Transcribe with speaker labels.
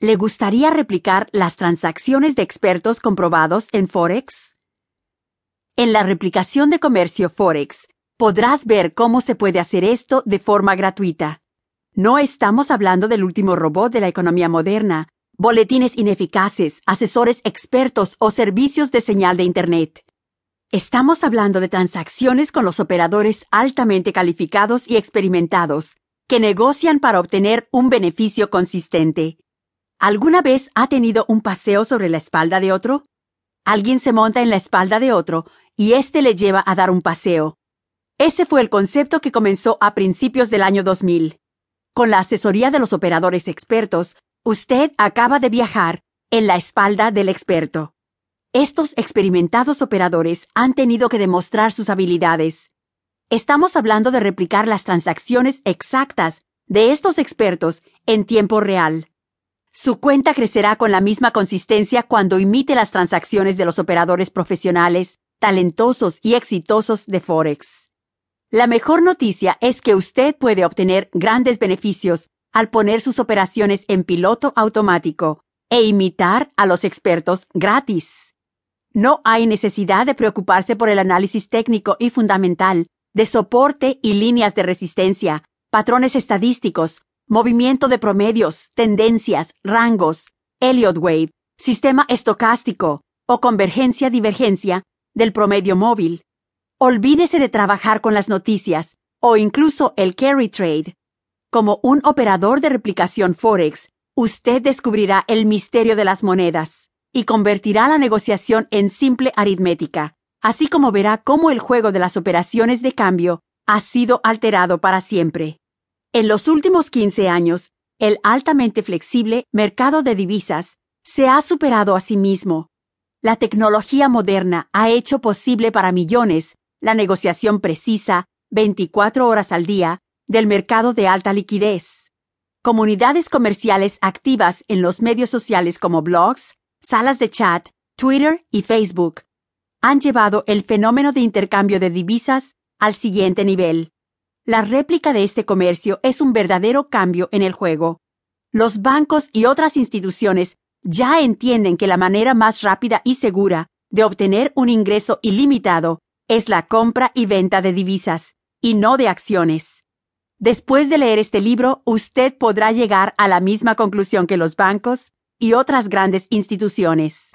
Speaker 1: ¿Le gustaría replicar las transacciones de expertos comprobados en Forex? En la replicación de comercio Forex, podrás ver cómo se puede hacer esto de forma gratuita. No estamos hablando del último robot de la economía moderna, boletines ineficaces, asesores expertos o servicios de señal de Internet. Estamos hablando de transacciones con los operadores altamente calificados y experimentados, que negocian para obtener un beneficio consistente. ¿Alguna vez ha tenido un paseo sobre la espalda de otro? Alguien se monta en la espalda de otro y éste le lleva a dar un paseo. Ese fue el concepto que comenzó a principios del año 2000. Con la asesoría de los operadores expertos, usted acaba de viajar en la espalda del experto. Estos experimentados operadores han tenido que demostrar sus habilidades. Estamos hablando de replicar las transacciones exactas de estos expertos en tiempo real. Su cuenta crecerá con la misma consistencia cuando imite las transacciones de los operadores profesionales, talentosos y exitosos de Forex. La mejor noticia es que usted puede obtener grandes beneficios al poner sus operaciones en piloto automático e imitar a los expertos gratis. No hay necesidad de preocuparse por el análisis técnico y fundamental de soporte y líneas de resistencia, patrones estadísticos, movimiento de promedios, tendencias, rangos, Elliott Wave, sistema estocástico o convergencia-divergencia del promedio móvil. Olvídese de trabajar con las noticias o incluso el carry trade. Como un operador de replicación Forex, usted descubrirá el misterio de las monedas y convertirá la negociación en simple aritmética, así como verá cómo el juego de las operaciones de cambio ha sido alterado para siempre. En los últimos 15 años, el altamente flexible mercado de divisas se ha superado a sí mismo la tecnología moderna ha hecho posible para millones la negociación precisa, 24 horas al día, del mercado de alta liquidez. Comunidades comerciales activas en los medios sociales como blogs, salas de chat, Twitter y Facebook han llevado el fenómeno de intercambio de divisas al siguiente nivel. La réplica de este comercio es un verdadero cambio en el juego. Los bancos y otras instituciones ya entienden que la manera más rápida y segura de obtener un ingreso ilimitado es la compra y venta de divisas, y no de acciones. Después de leer este libro, usted podrá llegar a la misma conclusión que los bancos y otras grandes instituciones.